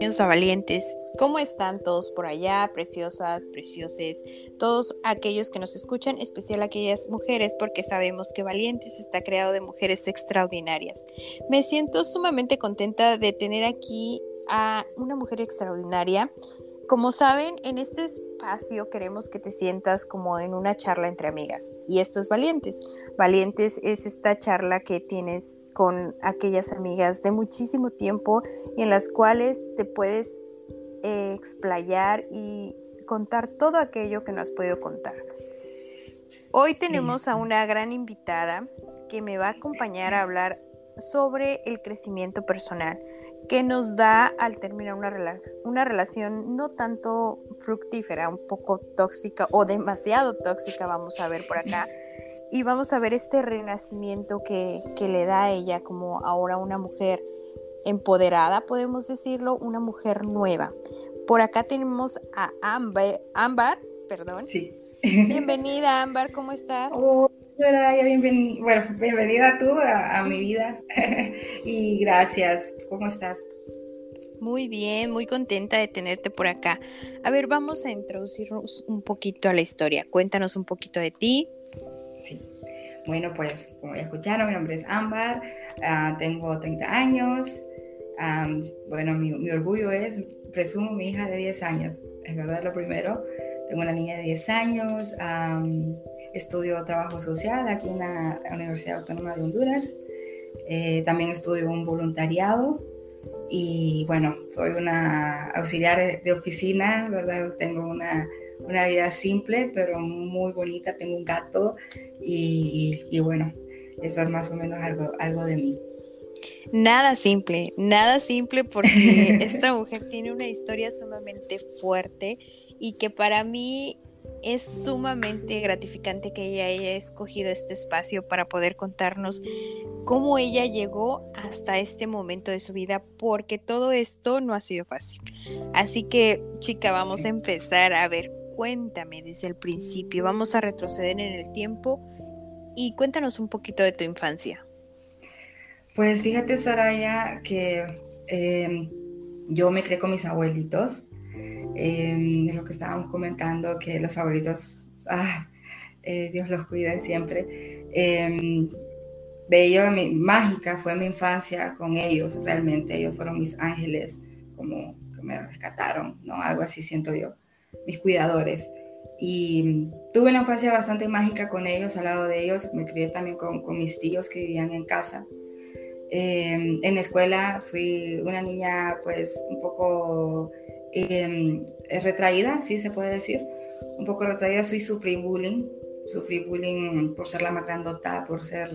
a Valientes. ¿Cómo están todos por allá, preciosas, precioses? Todos aquellos que nos escuchan, especial aquellas mujeres, porque sabemos que Valientes está creado de mujeres extraordinarias. Me siento sumamente contenta de tener aquí a una mujer extraordinaria. Como saben, en este espacio queremos que te sientas como en una charla entre amigas. Y esto es Valientes. Valientes es esta charla que tienes con aquellas amigas de muchísimo tiempo y en las cuales te puedes eh, explayar y contar todo aquello que no has podido contar. Hoy tenemos a una gran invitada que me va a acompañar a hablar sobre el crecimiento personal que nos da al terminar una, una relación no tanto fructífera, un poco tóxica o demasiado tóxica, vamos a ver por acá, y vamos a ver este renacimiento que, le da a ella como ahora una mujer empoderada, podemos decirlo, una mujer nueva. Por acá tenemos a Amber, Ámbar, perdón. Sí. Bienvenida, Ámbar, ¿cómo estás? Hola, bienvenida, bueno, bienvenida tú a, mi vida y gracias. ¿Cómo estás? Muy bien, muy contenta de tenerte por acá. A ver, vamos a introducirnos un poquito a la historia. Cuéntanos un poquito de ti, Sí. Bueno, pues como ya escucharon, mi nombre es Ámbar, ah, tengo 30 años. bueno, mi, orgullo es, presumo, mi hija de 10 años. Es verdad lo primero. Tengo una niña de 10 años. estudio trabajo social aquí en la Universidad Autónoma de Honduras. Eh, también estudio un voluntariado y bueno, soy una auxiliar de oficina, ¿verdad? Tengo una una vida simple, pero muy bonita. Tengo un gato y, bueno, eso es más o menos algo, algo de mí. Nada simple, nada simple porque esta mujer tiene una historia sumamente fuerte y que para mí es sumamente gratificante que ella haya escogido este espacio para poder contarnos cómo ella llegó hasta este momento de su vida, porque todo esto no ha sido fácil. Así que, chica, vamos a empezar a ver cuéntame desde el principio. Vamos a retroceder en el tiempo y cuéntanos un poquito de tu infancia. Pues fíjate, Saraya, que em, yo me crié con mis abuelitos. Eh, lo que estábamos comentando, que los abuelitos, ah, eh, Dios los cuide siempre. Eh, bello, mi, mágica fue mi infancia con ellos, realmente. Ellos fueron mis ángeles, como que me rescataron, ¿no? Algo así siento yo mis cuidadores. Y tuve una infancia bastante mágica con ellos, al lado de ellos. Me crié también con, con mis tíos que vivían en casa. Eh, en la escuela fui una niña pues un poco eh, retraída, sí se puede decir. Un poco retraída, soy sufrí bullying. Sufrí bullying por ser la más grandota, por ser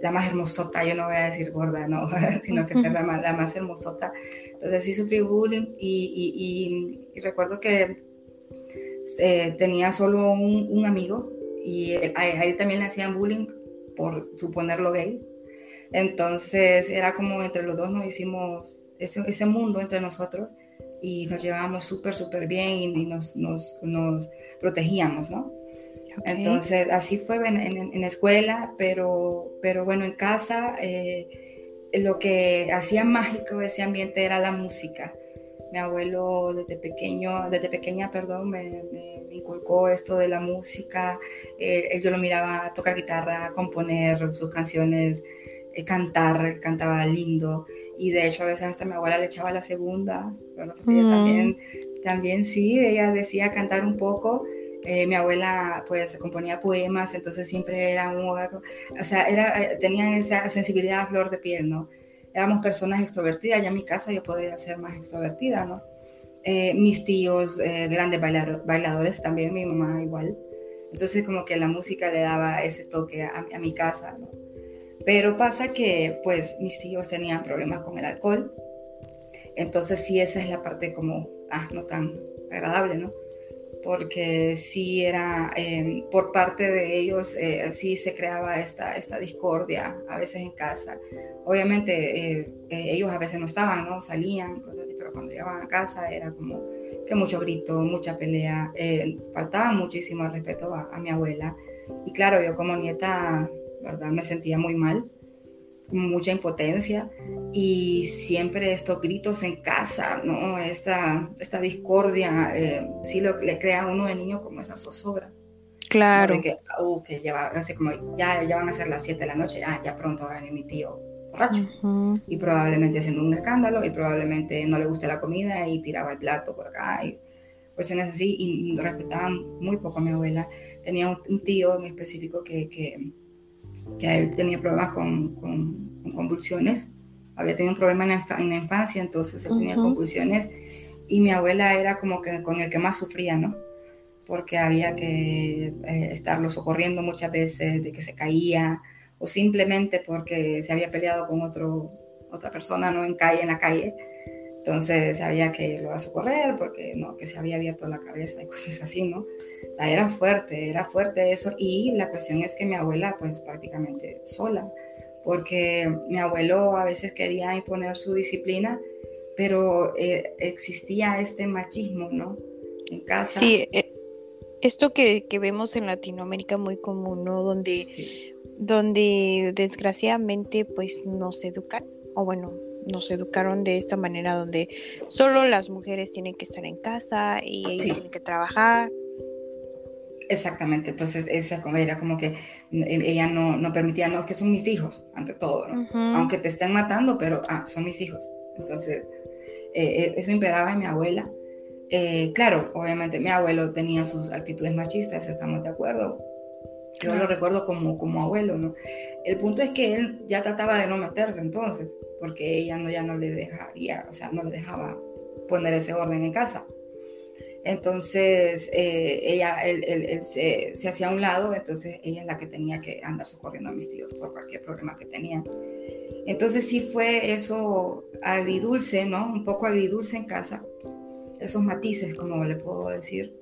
la más hermosota, yo no voy a decir gorda, no, sino que ser la más, la más hermosota. Entonces sí sufrí bullying y, y, y recuerdo que eh, tenía solo un, amigo y a, él también le hacían bullying por suponerlo gay. Entonces era como entre los dos nos hicimos ese, ese mundo entre nosotros y nos llevábamos súper, súper bien y, nos, nos, nos, protegíamos, ¿no? Entonces así fue en, en, escuela, pero, pero bueno, en casa eh, lo que hacía mágico ese ambiente era la música mi abuelo desde pequeño, desde pequeña, perdón, me, inculcó esto de la música. Eh, yo lo miraba tocar guitarra, componer sus canciones, eh, cantar, cantaba lindo. Y de hecho a veces hasta mi abuela le echaba la segunda, ¿verdad? Porque ella también, también sí, ella decía cantar un poco. Eh, mi abuela pues componía poemas, entonces siempre era un o sea, era, tenían esa sensibilidad a flor de piel, ¿no? Éramos personas extrovertidas, ya en mi casa yo podría ser más extrovertida, ¿no? Eh, mis tíos, eh, grandes bailadores también, mi mamá igual. Entonces como que la música le daba ese toque a, a, mi casa, ¿no? Pero pasa que pues mis tíos tenían problemas con el alcohol, entonces sí esa es la parte como, ah, no tan agradable, ¿no? Porque sí era, em, por parte de ellos, eh, sí se creaba esta, esta discordia a veces en casa. Obviamente eh, eh, ellos a veces no estaban, ¿no? Salían, cosas así, pero cuando llegaban a casa era como que mucho grito, mucha pelea, faltaba muchísimo respeto a, a, mi abuela. Y claro, yo como nieta, ¿verdad? Me sentía muy mal. Mucha impotencia y siempre estos gritos en casa, ¿no? Esta, esta discordia, eh, sí lo, le crea a uno de niño como esa zozobra. Claro. De que, uh, que ya, así como, ya, ya van a ser las 7 de la noche, ya, ya pronto va a venir mi tío borracho. Y probablemente haciendo un escándalo y probablemente no le guste la comida y tiraba el plato por acá. Y cuestiones así y respetaban muy poco a mi abuela. Tenía un, tío en específico que, que, que, él tenía problemas con, con, convulsiones. Había tenido un problema en la, en la infancia, entonces él tenía convulsiones. Y mi abuela era como que con el que más sufría, ¿no? porque había que eh, estarlo socorriendo muchas veces de que se caía o simplemente porque se había peleado con otro, otra persona no en calle en la calle. Entonces había que irlo a socorrer porque no que se había abierto la cabeza y cosas así no era fuerte era fuerte eso. Y la cuestión es que mi abuela pues prácticamente sola porque mi abuelo a veces quería imponer su disciplina pero eh, existía este machismo no en casa. Sí eh, esto que, vemos en Latinoamérica muy común, ¿no? Donde, donde desgraciadamente pues nos educan, o bueno, nos educaron de esta manera donde solo las mujeres tienen que estar en casa y ellos tienen que trabajar. Exactamente, entonces esa era como que eh, ella no, no permitía, no, que son mis hijos, ante todo, ¿no? Aunque te estén matando, pero ah, son mis hijos. Entonces, eh, eh, eso imperaba en mi abuela eh, claro, obviamente mi abuelo tenía sus actitudes machistas, estamos de acuerdo. Yo lo recuerdo como, como abuelo, ¿no? El punto es que él ya trataba de no meterse entonces, porque ella no, ya no le dejaría, o sea, no le dejaba poner ese orden en casa. Entonces, eh, ella, se, hacía a un lado, entonces ella es la que tenía que andar socorriendo a mis tíos por cualquier problema que tenían. Entonces sí fue eso agridulce, ¿no? Un poco agridulce en casa, esos matices, como le puedo decir,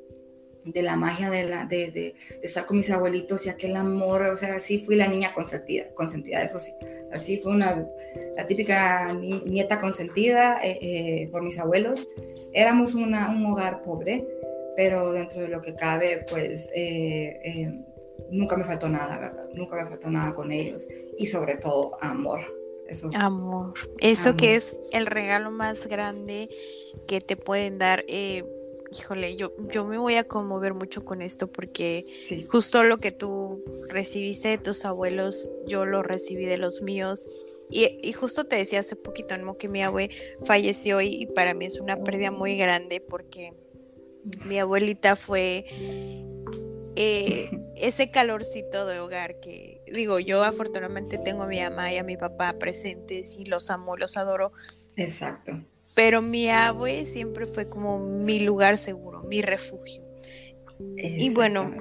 de la magia de, estar con mis abuelitos y aquel amor, o sea, sí fui la niña consentida, consentida eso sí, así fue una, la típica nieta consentida eh, eh, por mis abuelos. Éramos una, un hogar pobre, pero dentro de lo que cabe, pues eh, nunca me faltó nada, ¿verdad? Nunca me faltó nada con ellos y sobre todo amor. Amor. Eso que es el regalo más grande que te pueden dar. Eh, híjole, yo, yo me voy a conmover mucho con esto porque justo lo que tú recibiste de tus abuelos, yo lo recibí de los míos. Y, justo te decía hace poquito, ¿no? Que mi abue falleció y, para mí es una pérdida muy grande porque mi abuelita fue eh, ese calorcito de hogar que, digo, yo afortunadamente tengo a mi mamá y a mi papá presentes y los amo, los adoro. Exacto. Pero mi abue siempre fue como mi lugar seguro, mi refugio. Y bueno,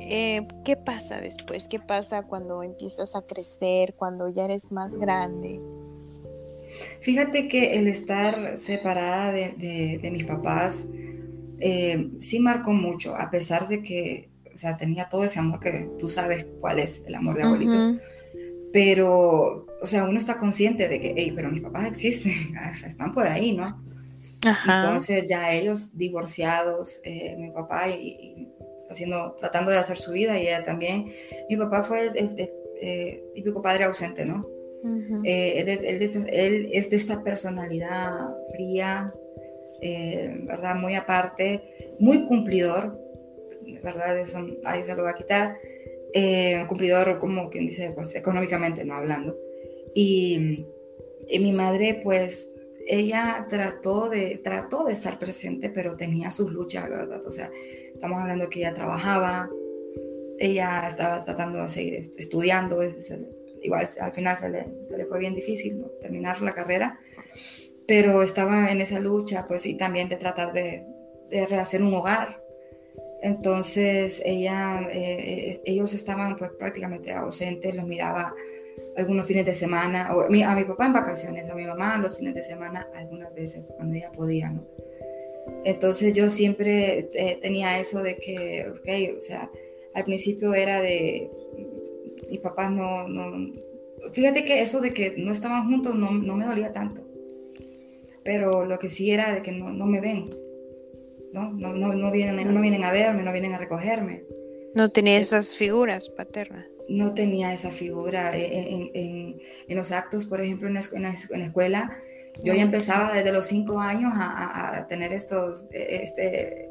eh, ¿qué pasa después? ¿Qué pasa cuando empiezas a crecer, cuando ya eres más grande? Fíjate que el estar separada de, mis papás eh, sí marcó mucho, a pesar de que o sea, tenía todo ese amor que tú sabes cuál es el amor de abuelitos. Pero, o sea, uno está consciente de que, hey, pero mis papás existen, están por ahí, ¿no? Entonces ya ellos divorciados, eh, mi papá y, haciendo, tratando de hacer su vida y ella también. Mi papá fue el, eh, típico padre ausente, ¿no? Eh, él, él, es de esta personalidad fría, ¿verdad? Muy aparte, muy cumplidor, ¿verdad? Eso ahí se lo va a quitar. Eh, cumplidor, como quien dice, pues económicamente no hablando. Y, y, mi madre, pues, ella trató de, trató de estar presente, pero tenía sus luchas, ¿verdad? O sea, estamos hablando que ella trabajaba, ella estaba tratando de seguir estudiando, igual al final se le, se le fue bien difícil terminar la carrera, pero estaba en esa lucha, pues, y también de tratar de, de rehacer un hogar, entonces ella, eh, ellos estaban pues prácticamente ausentes, los miraba algunos fines de semana, o a mi, papá en vacaciones, a mi mamá los fines de semana algunas veces cuando ella podía, ¿no? Entonces yo siempre eh, tenía eso de que, ok, o sea, al principio era de, mi papá no, no, fíjate que eso de que no estaban juntos no, no me dolía tanto, pero lo que sí era de que no, no me ven, ¿no? No, no, no, vienen, no vienen a verme, no vienen a recogerme. No tenía esas figuras paternas. no tenía esa figura en, los actos, por ejemplo, en la, escuela. Yo ya empezaba desde los cinco años a, tener estos, este,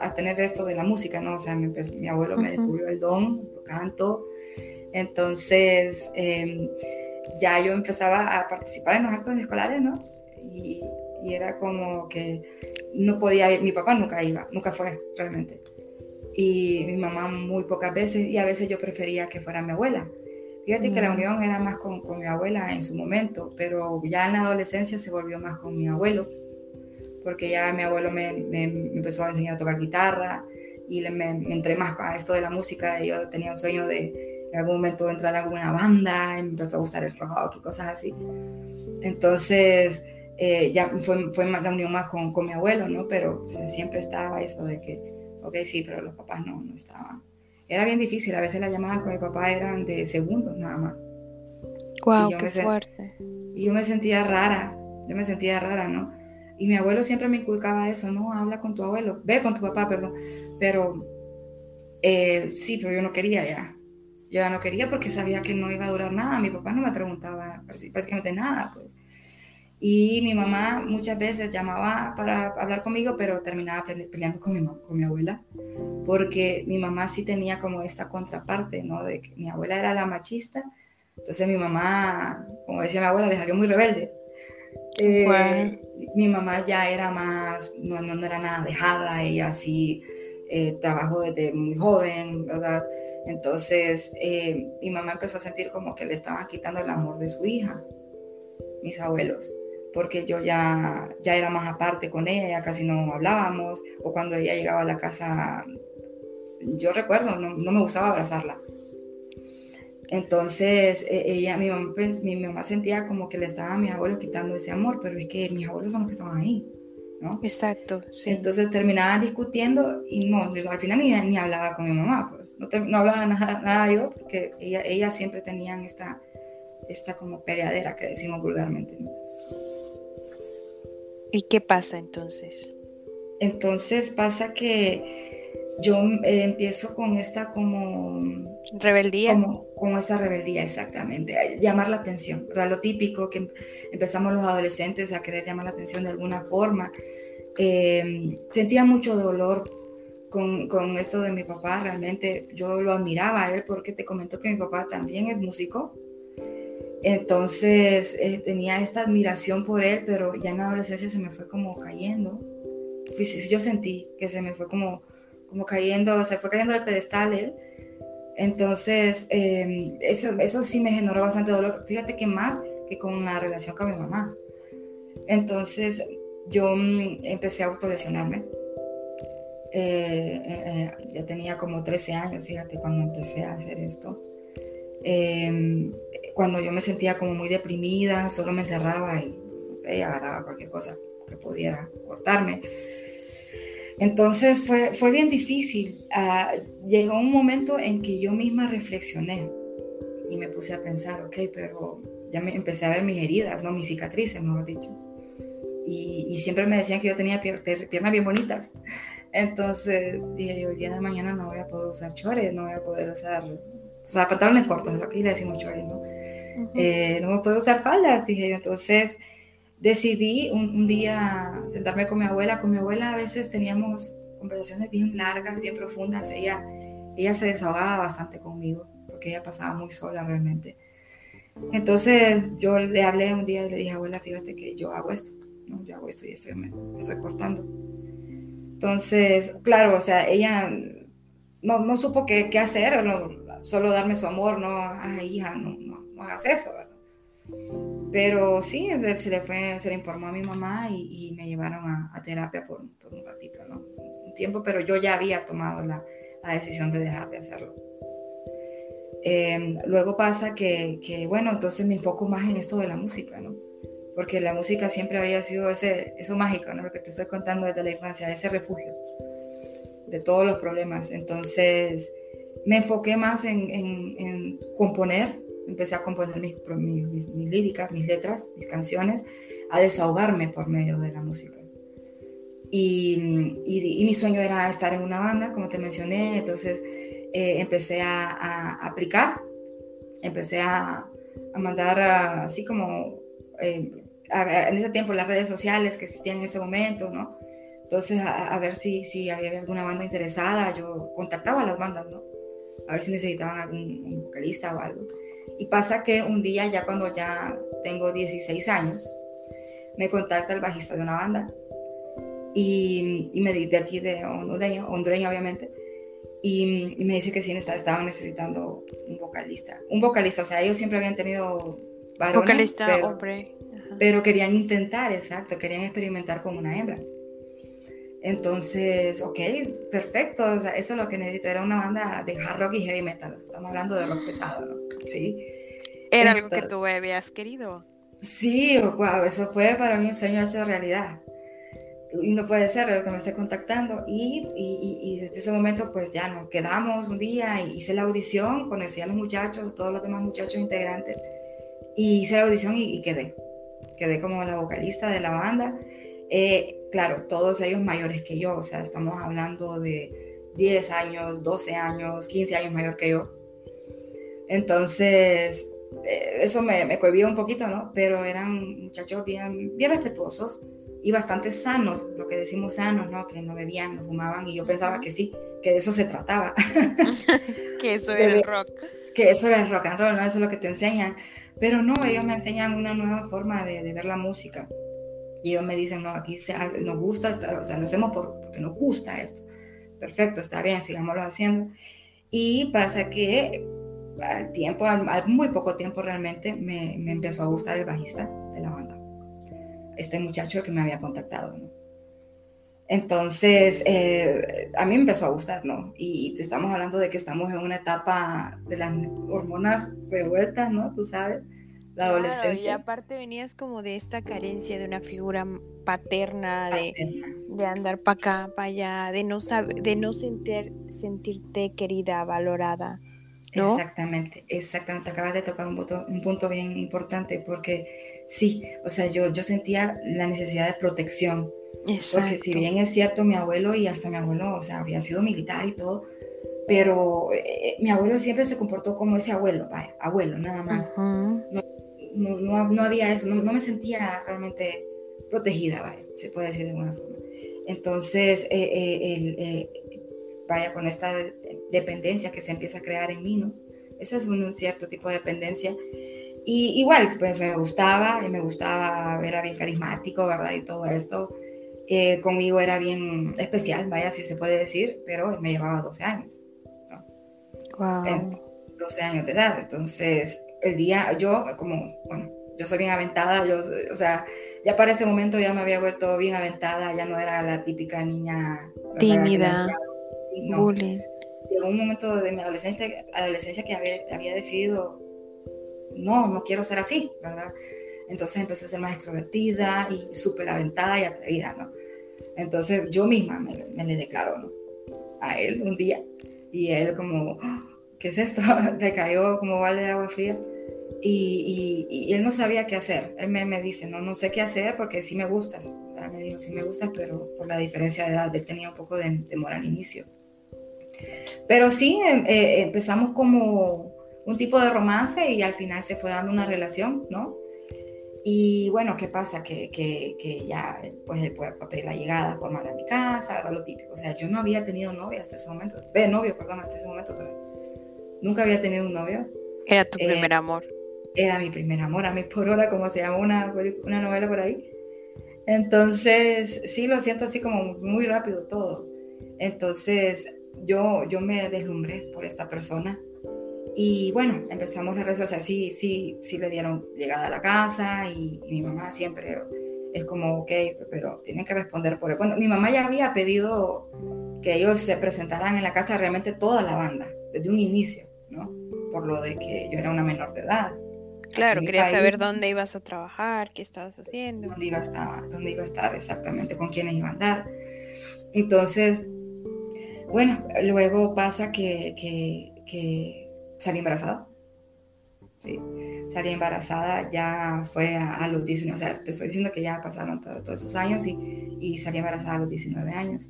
a tener esto de la música, ¿no? O sea, mi, abuelo me descubrió el don, canto. Entonces, em, ya yo empezaba a participar en los actos escolares, ¿no? Y, y era como que no podía ir, mi papá nunca iba, nunca fue realmente. Y mi mamá muy pocas veces, y a veces yo prefería que fuera mi abuela. Fíjate que la unión era más con, con, mi abuela en su momento, pero ya en la adolescencia se volvió más con mi abuelo, porque ya mi abuelo me, me, empezó a enseñar a tocar guitarra y me, entré más a esto de la música. Yo tenía un sueño de en algún momento entrar a alguna banda, y me empezó a gustar el rock y cosas así. Entonces, eh, ya fue, fue la unión más con, con mi abuelo, ¿no? Pero siempre estaba eso de que, ok, sí, pero los papás no, no estaban. Era bien difícil, a veces las llamadas con mi papá eran de segundos nada más. Wow, qué fuerte. Y yo me sentía rara, yo me sentía rara, ¿no? Y mi abuelo siempre me inculcaba eso, no, habla con tu abuelo, ve con tu papá, perdón. Pero eh, sí, pero yo no quería ya. Yo ya no quería porque sabía que no iba a durar nada. Mi papá no me preguntaba prácticamente nada, pues. Y mi mamá muchas veces llamaba para hablar conmigo, pero terminaba peleando con mi, con mi abuela, porque mi mamá sí tenía como esta contraparte, ¿no? De que mi abuela era la machista, entonces mi mamá, como decía mi abuela, le salió muy rebelde. Eh, mi mamá ya era más, no, no, era nada dejada, ella sí eh, trabajó desde muy joven, ¿verdad? Entonces eh, mi mamá empezó a sentir como que le estaban quitando el amor de su hija, mis abuelos porque yo ya, ya era más aparte con ella, ya casi no hablábamos, o cuando ella llegaba a la casa, yo recuerdo, no, no me gustaba abrazarla. Entonces, e, ella, mi mamá, pues, mi mamá sentía como que le estaba a mis abuelos quitando ese amor, pero es que mis abuelos son los que estaban ahí, ¿no? Exacto, sí. Entonces terminaban discutiendo y no, al final ni, ni hablaba con mi mamá, pues, no, no, hablaba nada, nada, yo, porque ella, ellas siempre tenían esta, esta como peleadera que decimos vulgarmente, ¿no? ¿Y qué pasa entonces? Entonces pasa que yo eh, empiezo con esta como... Rebeldía. Como, esta rebeldía, exactamente. llamar la atención, ¿verdad? Lo típico que empezamos los adolescentes a querer llamar la atención de alguna forma. Em, sentía mucho dolor con, con, esto de mi papá, realmente yo lo admiraba a él porque te comento que mi papá también es músico entonces eh, tenía esta admiración por él, pero ya en la adolescencia se me fue como cayendo. Yo sentí que se me fue como, como cayendo, se fue cayendo del pedestal él. Entonces, em, eso, eso sí me generó bastante dolor. Fíjate que más que con la relación con mi mamá. Entonces, yo mm, empecé a autolesionarme. Eh, eh, ya tenía como 13 años, fíjate, cuando empecé a hacer esto. Em, cuando yo me sentía como muy deprimida, solo me encerraba y agarraba cualquier cosa que pudiera cortarme. Entonces fue, fue bien difícil. Ah, llegó un momento en que yo misma reflexioné y me puse a pensar, ok, pero ya me empecé a ver mis heridas, ¿no? mis cicatrices, mejor dicho. Y, y siempre me decían que yo tenía piernas bien bonitas. Entonces dije yo, el día de mañana no voy a poder usar chores, no voy a poder usar o sea, pantalones cortos, es lo que le decimos chores, ¿no? Eh, no me puedo usar faldas, dije yo. Entonces decidí un, día sentarme con mi abuela. Con mi abuela a veces teníamos conversaciones bien largas, bien profundas. Ella, ella se desahogaba bastante conmigo, porque ella pasaba muy sola realmente. Entonces yo le hablé un día y le dije, abuela, fíjate que yo hago esto, ¿no? yo hago esto y estoy, me estoy cortando. Entonces, claro, o sea, ella no, no supo qué, qué hacer, solo darme su amor, no, ay hija, no, hagas eso, ¿verdad? Pero sí, se le, fue, se le informó a mi mamá y, me llevaron a, terapia por, por, un ratito, ¿no? Un tiempo, pero yo ya había tomado la, la decisión de dejar de hacerlo. Em, luego pasa que, que, bueno, entonces me enfoco más en esto de la música, ¿no? Porque la música siempre había sido ese, eso mágico, ¿no? Lo que te estoy contando desde la infancia, ese refugio de todos los problemas. Entonces me enfoqué más en, componer, empecé a componer mis, mis, mis, líricas, mis letras, mis canciones, a desahogarme por medio de la música. Y, y, mi sueño era estar en una banda, como te mencioné, entonces eh, empecé a, aplicar empecé a, a mandar así como eh, en ese tiempo las redes sociales que existían en ese momento, ¿no? Entonces, a, ver si, si había alguna banda interesada, yo contactaba a las bandas, ¿no? A ver si necesitaban algún vocalista o algo. Y pasa que un día, ya cuando ya tengo 16 años, me contacta el bajista de una banda y, y me dice de aquí de hondureña, hondureña obviamente, y, y, me dice que sí estaban necesitando un vocalista. Un vocalista, o sea, ellos siempre habían tenido varones, vocalista pero, hombre. Pero querían intentar, exacto, querían experimentar con una hembra. Entonces, ok, perfecto, o sea, eso es lo que necesito, era una banda de hard rock y heavy metal, estamos hablando de rock pesado, ¿no? Sí. Era algo que tú habías querido. Sí, wow, eso fue para mí un sueño hecho realidad. Y no puede ser lo que me esté contactando. Y, y, y, desde ese momento, pues ya nos quedamos un día, hice la audición, conocí a los muchachos, todos los demás muchachos integrantes, y hice la audición y, quedé. Quedé como la vocalista de la banda. Eh, claro, todos ellos mayores que yo, o sea, estamos hablando de 10 años, 12 años, 15 años mayor que yo. Entonces, eh, eso me, me cohibía un poquito, ¿no? Pero eran muchachos bien, bien respetuosos y bastante sanos, lo que decimos sanos, ¿no? Que no bebían, no fumaban y yo pensaba que sí, que de eso se trataba. que eso era el rock. Que eso era el rock and roll, ¿no? Eso es lo que te enseñan. Pero no, ellos me enseñan una nueva forma de, de ver la música. Y ellos me dicen, no, aquí nos gusta, o sea, lo hacemos por, porque nos gusta esto. Perfecto, está bien, sigámoslo haciendo. Y pasa que al tiempo, al, muy poco tiempo realmente, me, me, empezó a gustar el bajista de la banda. Este muchacho que me había contactado. Entonces, eh, a mí me empezó a gustar, ¿no? Y te estamos hablando de que estamos en una etapa de las hormonas revueltas, ¿no? Tú sabes, la adolescencia. y aparte venías como de esta carencia de una figura paterna, de, de andar para acá, para allá, de no, saber, de no sentir, sentirte querida, valorada. Exactamente, exactamente. Acabas de tocar un punto, un punto bien importante porque sí, o sea, yo, yo sentía la necesidad de protección. Porque si bien es cierto, mi abuelo y hasta mi abuelo, o sea, había sido militar y todo, pero eh, mi abuelo siempre se comportó como ese abuelo, vaya, abuelo, nada más. no, no, no, había eso, no, me sentía realmente protegida, vaya, se puede decir de alguna forma. Entonces, eh, eh, el, vaya, con esta dependencia que se empieza a crear en mí, ¿no? Ese es un cierto tipo de dependencia. Y igual, pues me gustaba, y me gustaba, era bien carismático, ¿verdad? Y todo esto. Eh, conmigo era bien especial, vaya, si se puede decir, pero me llevaba 12 años. ¿no? Wow. 12 años de edad. Entonces, el día, yo, como, bueno, yo soy bien aventada, yo, o sea, ya para ese momento ya me había vuelto bien aventada, ya no era la típica niña tímida no. Llegó un momento de mi adolescencia, adolescencia que había, había decidido, no, no quiero ser así, ¿verdad? Entonces empecé a ser más extrovertida y súper aventada y atrevida, ¿no? Entonces yo misma me, le declaro, ¿no? A él un día. Y él como, ¿qué es esto? Te cayó como vale de agua fría. Y, y, y, él no sabía qué hacer. Él me, me, dice, no, no sé qué hacer porque sí me gustas. Me dijo, sí me gustas, pero por la diferencia de edad, él tenía un poco de temor al inicio. Pero sí, em, eh, empezamos como un tipo de romance y al final se fue dando una relación, ¿no? Y bueno, ¿qué pasa? Que, que, que ya, pues él fue a pedir la llegada formal a mi casa, era lo típico. O sea, yo no había tenido novia hasta ese momento, ve, novio, perdón, hasta ese momento. Nunca había tenido un novio. Era tu primer eh, amor. Era mi primer amor, a mí por hora, como se llama una, una novela por ahí. Entonces, sí, lo siento así como muy rápido todo. Entonces, yo, yo me deslumbré por esta persona. Y bueno, empezamos las redes sociales, sí, sí, sí le dieron llegada a la casa y, mi mamá siempre es como, ok, pero tienen que responder por él. Bueno, mi mamá ya había pedido que ellos se presentaran en la casa realmente toda la banda, desde un inicio, ¿no? Por lo de que yo era una menor de edad. Claro, quería saber dónde ibas a trabajar, qué estabas haciendo. Dónde iba a estar, dónde iba a estar exactamente, con quiénes iba a andar. Entonces, bueno, luego pasa que, que, salí embarazada. Sí, salí embarazada, ya fue a, los 19, o sea, te estoy diciendo que ya pasaron todos esos años y, y, salí embarazada a los 19 años.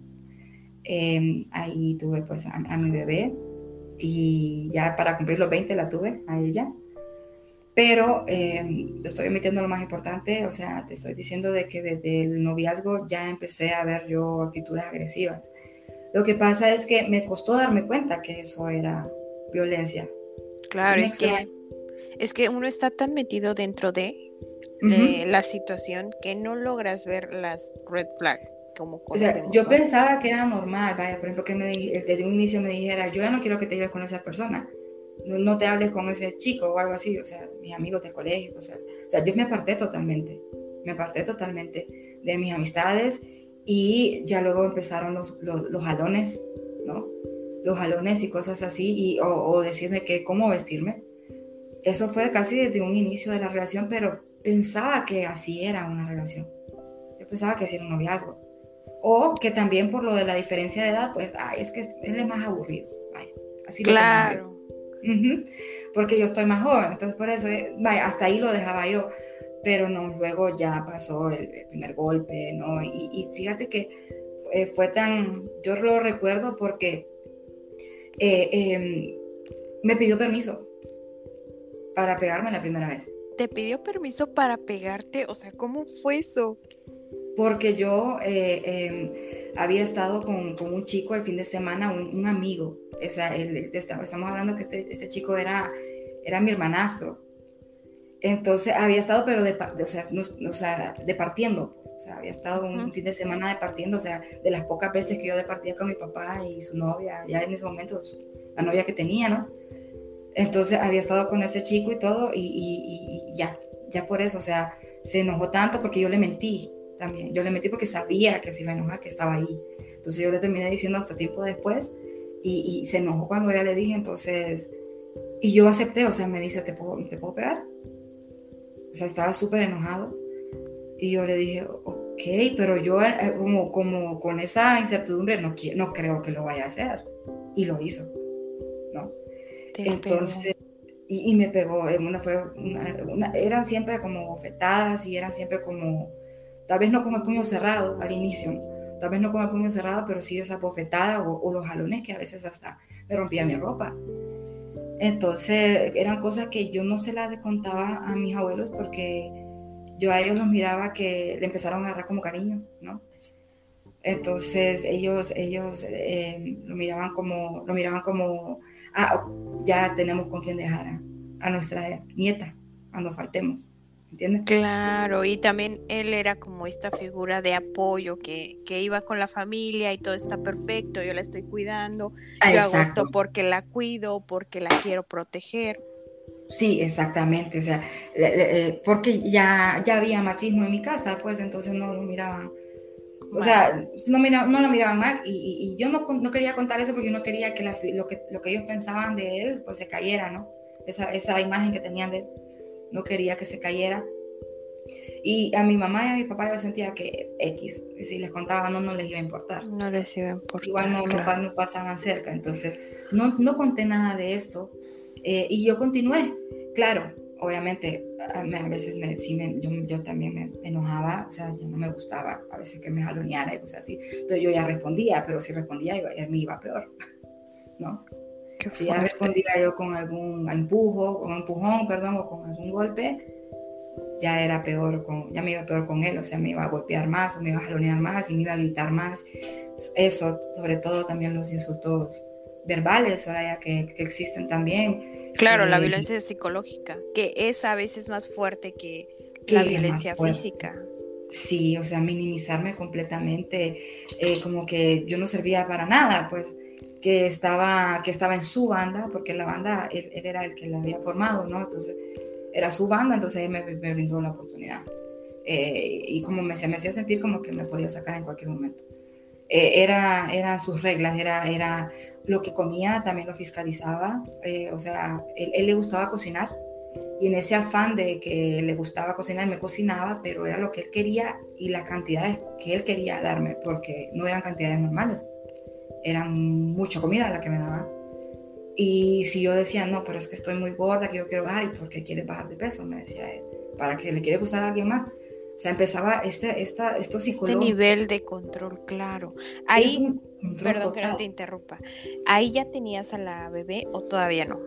Em, ahí tuve pues a, mi bebé y ya para cumplir los 20 la tuve a ella. Pero eh, estoy omitiendo lo más importante, o sea, te estoy diciendo de que desde el noviazgo ya empecé a ver yo actitudes agresivas. Lo que pasa es que me costó darme cuenta que eso era violencia. Claro, es que, es que uno está tan metido dentro de eh, la situación que no logras ver las red flags como cosas. O sea, yo pensaba que era normal, vaya, por ejemplo, que me, desde un inicio me dijera, yo ya no quiero que te lleves con esa persona no, te hables con ese chico o algo así, o sea, mis amigos de colegio, o sea, yo me aparté totalmente, me aparté totalmente de mis amistades y ya luego empezaron los, los, jalones, ¿no? Los jalones y cosas así, y, o, decirme que cómo vestirme. Eso fue casi desde un inicio de la relación, pero pensaba que así era una relación. Yo pensaba que así era un noviazgo. O que también por lo de la diferencia de edad, pues, ay, es que él es más aburrido. así claro porque yo estoy más joven, entonces por eso, eh, vaya, hasta ahí lo dejaba yo, pero no, luego ya pasó el, primer golpe, ¿no? Y, fíjate que fue, tan, yo lo recuerdo porque eh, em, me pidió permiso para pegarme la primera vez. ¿Te pidió permiso para pegarte? O sea, ¿cómo fue eso? Porque yo eh, em, había estado con, un chico el fin de semana, un amigo, estamos hablando que este, este, chico era, era mi hermanastro. Entonces había estado, pero de, o sea, o sea, departiendo, pues, o sea, había estado un fin de semana departiendo, o sea, de las pocas veces que yo departía con mi papá y su novia, ya en ese momento, la novia que tenía, ¿no? Entonces había estado con ese chico y todo, y, y, ya, ya por eso, o sea, se enojó tanto porque yo le mentí también, yo le mentí porque sabía que se iba a enojar, que estaba ahí. Entonces yo le terminé diciendo hasta tiempo después, y, se enojó cuando ya le dije, entonces, y yo acepté, o sea, me dice, ¿te puedo, ¿te puedo pegar? O sea, estaba súper enojado. Y yo le dije, ok, pero yo eh, como, como con esa incertidumbre no, no creo que lo vaya a hacer. Y lo hizo, ¿no? Entonces, y, me pegó, eh, una, fue eran siempre como bofetadas y eran siempre como, tal vez no como el puño cerrado al inicio, tal vez no con el puño cerrado, pero sí esa bofetada o, los jalones que a veces hasta me rompía mi ropa. Entonces eran cosas que yo no se las contaba a mis abuelos porque yo a ellos los miraba que le empezaron a agarrar como cariño, ¿no? Entonces ellos, ellos eh, lo miraban como, lo miraban como, ah, ya tenemos con quien dejar a, a nuestra nieta cuando faltemos. ¿Entiendes? Claro, y también él era como esta figura de apoyo que, iba con la familia y todo está perfecto, yo la estoy cuidando, yo hago esto porque la cuido, porque la quiero proteger. Sí, exactamente, o sea, eh, porque ya, ya había machismo en mi casa, pues entonces no lo miraban, o sea, no, mira, no lo miraban mal y, yo no, no, quería contar eso porque yo no quería que, lo que lo que ellos pensaban de él pues se cayera, ¿no? Esa, esa imagen que tenían de él no quería que se cayera. Y a mi mamá y a mi papá yo sentía que X, si les contaba no, no les iba a importar. No les iba a importar. Igual no, no, pasaban cerca, entonces no, no conté nada de esto eh, y yo continué. Claro, obviamente a, veces me, sí me, yo, yo, también me enojaba, o sea, ya no me gustaba a veces que me jaloneara y cosas así. Entonces yo ya respondía, pero si respondía iba, me iba peor, ¿no? Si ya respondía yo con algún empujo, con un empujón, perdón, o con algún golpe, ya era peor, con, ya me iba peor con él, o sea, me iba a golpear más, o me iba a jalonear más, y me iba a gritar más. Eso, sobre todo también los insultos verbales, ahora que, que existen también. Claro, la violencia psicológica, que es a veces más fuerte que, la violencia física. Sí, o sea, minimizarme completamente, eh, como que yo no servía para nada, pues que estaba, que estaba en su banda, porque la banda, él, era el que la había formado, ¿no? Entonces, era su banda, entonces él me, brindó la oportunidad. Eh, y como me, me hacía sentir como que me podía sacar en cualquier momento. Eh, era, eran sus reglas, era, era lo que comía, también lo fiscalizaba, eh, o sea, él, le gustaba cocinar y en ese afán de que le gustaba cocinar, me cocinaba, pero era lo que él quería y las cantidades que él quería darme, porque no eran cantidades normales era mucha comida la que me daban. Y si yo decía, no, pero es que estoy muy gorda, que yo quiero bajar, ¿y por qué quieres bajar de peso? Me decía él, para que le quiere gustar a alguien más. O sea, empezaba este, esta, esto Este nivel de control, claro. Ahí, perdón que no te interrumpa, ¿ahí ya tenías a la bebé o todavía no?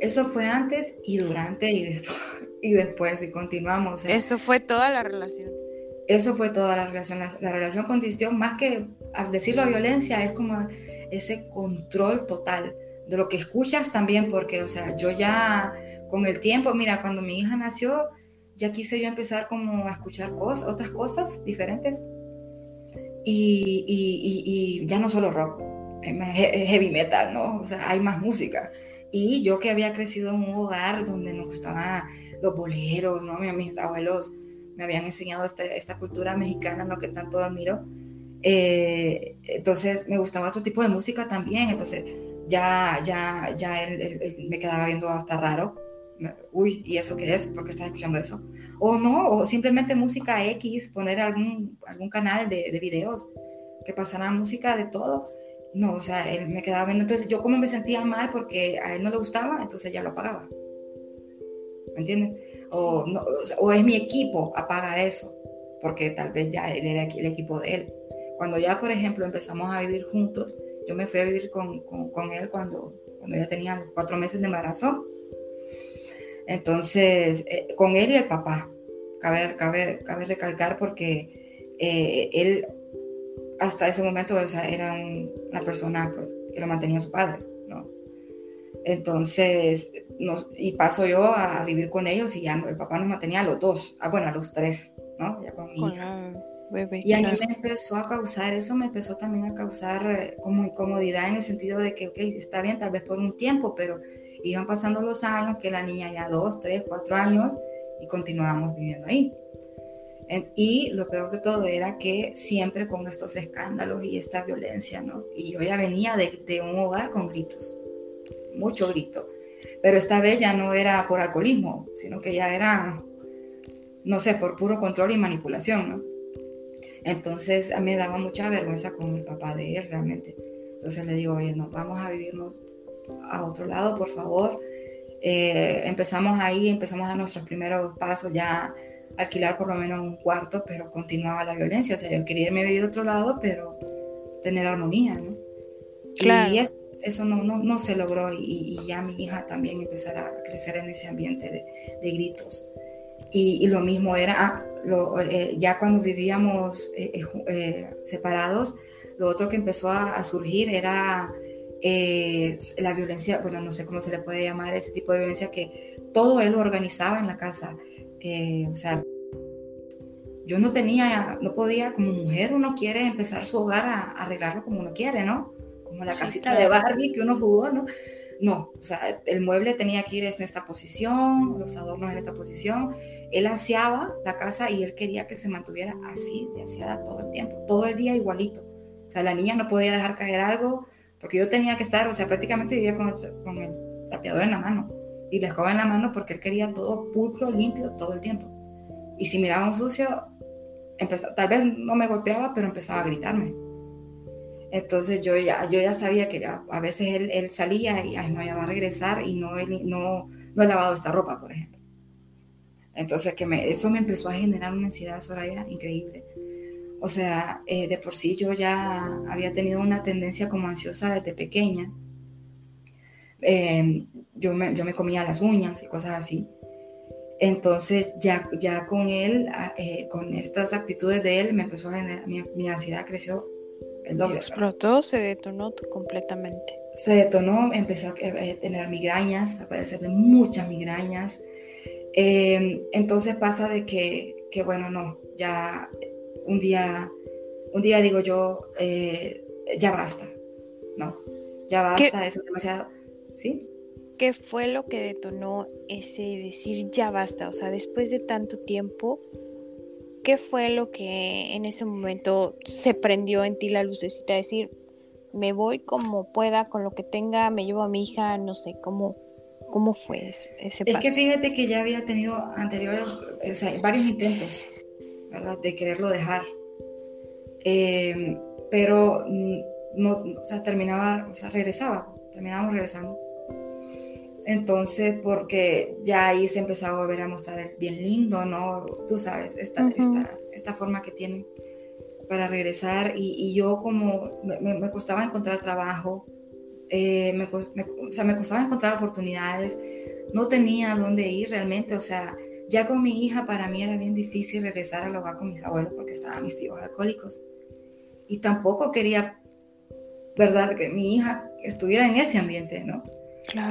Eso fue antes y durante y después. y después y continuamos. eso fue toda la relación. Eso fue toda la relación. La, relación consistió más que, al decirlo violencia, es como ese control total de lo que escuchas también, porque, o sea, yo ya con el tiempo, mira, cuando mi hija nació, ya quise yo empezar como a escuchar cosas, otras cosas diferentes. Y, y, ya no solo rock, heavy metal, ¿no? O sea, hay más música. Y yo que había crecido en un hogar donde nos gustaban los boleros, ¿no? Mis abuelos me habían enseñado esta, esta cultura mexicana, ¿no? Que tanto admiro. Eh, entonces me gustaba otro tipo de música también, entonces ya, ya, ya él, me quedaba viendo hasta raro. Uy, ¿y eso qué es? ¿Por qué estás escuchando eso? O no, o simplemente música X, poner algún, algún canal de, de videos que pasara música de todo. No, o sea, él me quedaba viendo. Entonces yo como me sentía mal porque a él no le gustaba, entonces ya lo apagaba. ¿Me entiendes? O, no, o es mi equipo, apaga eso, porque tal vez ya él era el equipo de él. Cuando ya, por ejemplo, empezamos a vivir juntos, yo me fui a vivir con, con, él cuando, cuando ya tenía cuatro meses de embarazo. Entonces, eh, con él y el papá, cabe, cabe, cabe recalcar porque eh, él hasta ese momento o sea, era una persona pues, que lo mantenía su padre, ¿no? Entonces, nos, y paso yo a vivir con ellos y ya el papá nos mantenía a los dos, ah, bueno, a los tres, ¿no? Ya con mi hija y a mí me empezó a causar, eso me empezó también a causar eh, como incomodidad en el sentido de que, ok, está bien, tal vez por un tiempo, pero iban pasando los años, que la niña ya dos, tres, cuatro años, y continuábamos viviendo ahí. Y lo peor de todo era que siempre con estos escándalos y esta violencia, ¿no? Y yo ya venía de, de un hogar con gritos, mucho grito. Pero esta vez ya no era por alcoholismo, sino que ya era, no sé, por puro control y manipulación, ¿no? Entonces a mí me daba mucha vergüenza con el papá de él realmente. Entonces le digo, oye, no, vamos a vivirnos a otro lado, por favor. Eh, empezamos ahí, empezamos a nuestros primeros pasos, ya alquilar por lo menos un cuarto, pero continuaba la violencia. O sea, yo quería irme a vivir a otro lado, pero tener armonía, ¿no? Claro. Y eso, eso no, no, no, se logró y, ya mi hija también empezará a crecer en ese ambiente de, gritos. Y, lo mismo era, ah, eh, ya cuando vivíamos eh, eh, separados, lo otro que empezó a, surgir era la violencia, bueno, no sé cómo se le puede llamar ese tipo de violencia que todo él lo organizaba en la casa. o sea, yo no tenía, no podía, como mujer uno quiere empezar su hogar a, arreglarlo como uno quiere, ¿no? Como la casita de Barbie que uno jugó, ¿no? No, o sea, el mueble tenía que ir en esta posición, los adornos en esta posición. Él aseaba la casa y él quería que se mantuviera así, de aseada todo el tiempo, todo el día igualito. O sea, la niña no podía dejar caer algo porque yo tenía que estar, o sea, prácticamente vivía con el, con el trapeador en la mano y la escoba en la mano porque él quería todo pulcro, limpio, todo el tiempo. Y si miraba un sucio, empezaba, tal vez no me golpeaba, pero empezaba a gritarme. Entonces yo ya, yo ya sabía que a, veces él, él, salía y no, ya a regresar y no, no, no he lavado esta ropa, por ejemplo. Entonces que eso me empezó a generar una ansiedad, Soraya, increíble. O sea, eh, de por sí yo ya había tenido una tendencia como ansiosa desde pequeña. Em, yo, me, yo me comía las uñas y cosas así. Entonces ya, ya con él, eh, con estas actitudes de él, me empezó a generar, mi ansiedad creció el doble. Explotó, se detonó completamente. Se detonó, empezó a eh, tener migrañas, a padecer de muchas migrañas. Em, entonces pasa de que, que, bueno, no, ya un día, un día digo yo, eh, ya basta, no, ya basta, eso es demasiado, ¿sí? ¿Qué fue lo que detonó ese decir ya basta? O sea, después de tanto tiempo, ¿qué fue lo que en ese momento se prendió en ti la lucecita? Decir, me voy como pueda, con lo que tenga, me llevo a mi hija, no sé, ¿cómo, cómo fue ese, paso? Es que fíjate que ya había tenido anteriores, o sea, varios intentos, ¿verdad? De quererlo dejar. Em, pero mm, no, o sea, terminaba, o sea, regresaba, terminábamos regresando. Entonces, porque ya ahí se empezaba a volver a mostrar el bien lindo, ¿no? Tú sabes, esta, esta, esta forma que tiene para regresar y, yo como me, costaba encontrar trabajo, eh, me, o sea, me costaba encontrar oportunidades, no tenía dónde ir realmente, o sea, Ya con mi hija, para mí era bien difícil regresar al hogar con mis abuelos porque estaban mis hijos alcohólicos. Y tampoco quería, ¿verdad?, que mi hija estuviera en ese ambiente, ¿no?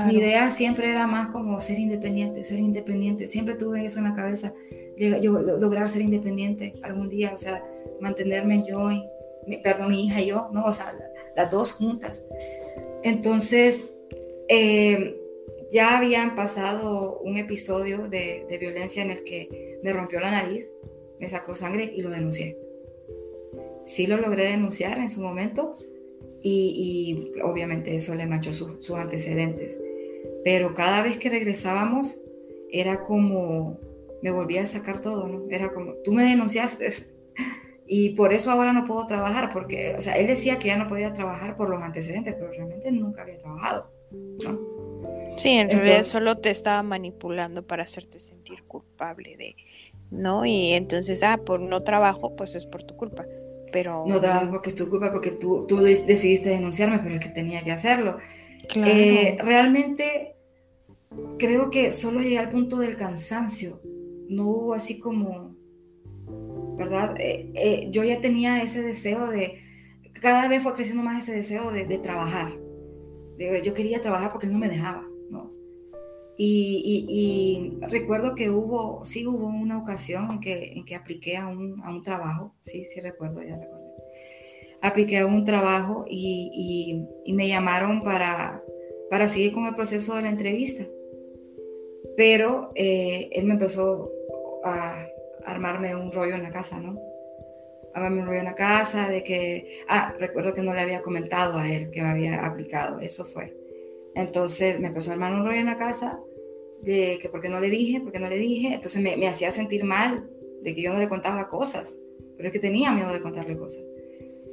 Mi idea siempre era más como ser independiente, ser independiente. Siempre tuve eso en la cabeza, yo lograr ser independiente algún día, o sea, mantenerme yo y, perdón, mi hija y yo, ¿no? O sea, las dos juntas. Entonces, eh, ya habían pasado un episodio de, violencia en el que me rompió la nariz, me sacó sangre y lo denuncié. Sí lo logré denunciar en su momento y, obviamente eso le manchó sus antecedentes. Pero cada vez que regresábamos era como, me volvía a sacar todo, ¿no? Era como, tú me denunciaste y por eso ahora no puedo trabajar, porque, o sea, él decía que ya no podía trabajar por los antecedentes, pero realmente nunca había trabajado, ¿no? Sí, en realidad solo te estaba manipulando para hacerte sentir culpable de, ¿no? Y entonces, ah, por no trabajo, pues es por tu culpa. Pero... No trabajo porque es tu culpa, porque tú, tú decidiste denunciarme, pero es que tenía que hacerlo. Eh, realmente creo que solo llegué al punto del cansancio. No hubo así como, ¿verdad? Eh, eh, yo ya tenía ese deseo de, cada vez fue creciendo más ese deseo de, de trabajar. yo quería trabajar porque él no me dejaba. Y, recuerdo que hubo, sí hubo una ocasión en que, en que apliqué a un, a un trabajo, sí, sí recuerdo, ya recuerdo. Apliqué a un trabajo y, y, me llamaron para, para seguir con el proceso de la entrevista. Pero eh, él me empezó a armarme un rollo en la casa, ¿no? Armarme un rollo en la casa de que, ah, recuerdo que no le había comentado a él que me había aplicado, eso fue. Entonces me empezó a armar un rollo en la casa de que porque no le dije, porque no le dije. Entonces me, hacía sentir mal de que yo no le contaba cosas, pero es que tenía miedo de contarle cosas.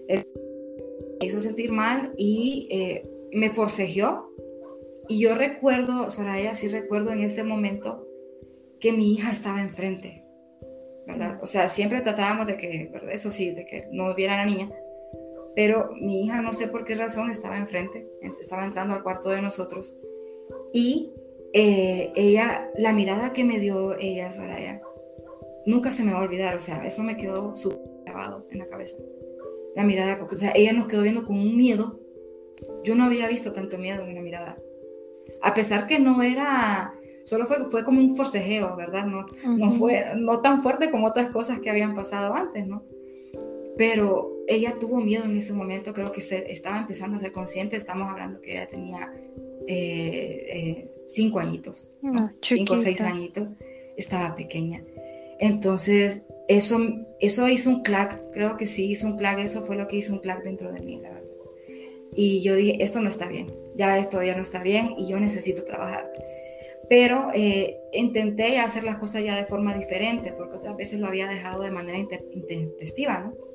me hizo sentir mal y eh, me forcejeó. Y yo recuerdo, Soraya, sí recuerdo en ese momento que mi hija estaba enfrente, ¿verdad? O sea, siempre tratábamos de que, eso sí, de que no viera a la niña, pero mi hija no sé por qué razón estaba enfrente, estaba entrando al cuarto de nosotros y eh, ella, la mirada que me dio ella, Soraya, nunca se me va a olvidar, o sea, eso me quedó súper grabado en la cabeza. La mirada, o sea, ella nos quedó viendo con un miedo. Yo no había visto tanto miedo en una mirada. A pesar que no era, solo fue, fue como un forcejeo, ¿verdad? No, no fue, no tan fuerte como otras cosas que habían pasado antes, ¿no? Pero ella tuvo miedo en ese momento, creo que se estaba empezando a ser consciente, estamos hablando que ella tenía eh, eh, cinco añitos, ah, cinco o seis añitos, estaba pequeña. Entonces, eso, eso hizo un clack, creo que sí hizo un clack, eso fue lo que hizo un clack dentro de mí, la verdad. Y yo dije, esto no está bien, ya esto ya no está bien y yo necesito trabajar. Pero eh, intenté hacer las cosas ya de forma diferente, porque otras veces lo había dejado de manera intempestiva, ¿no?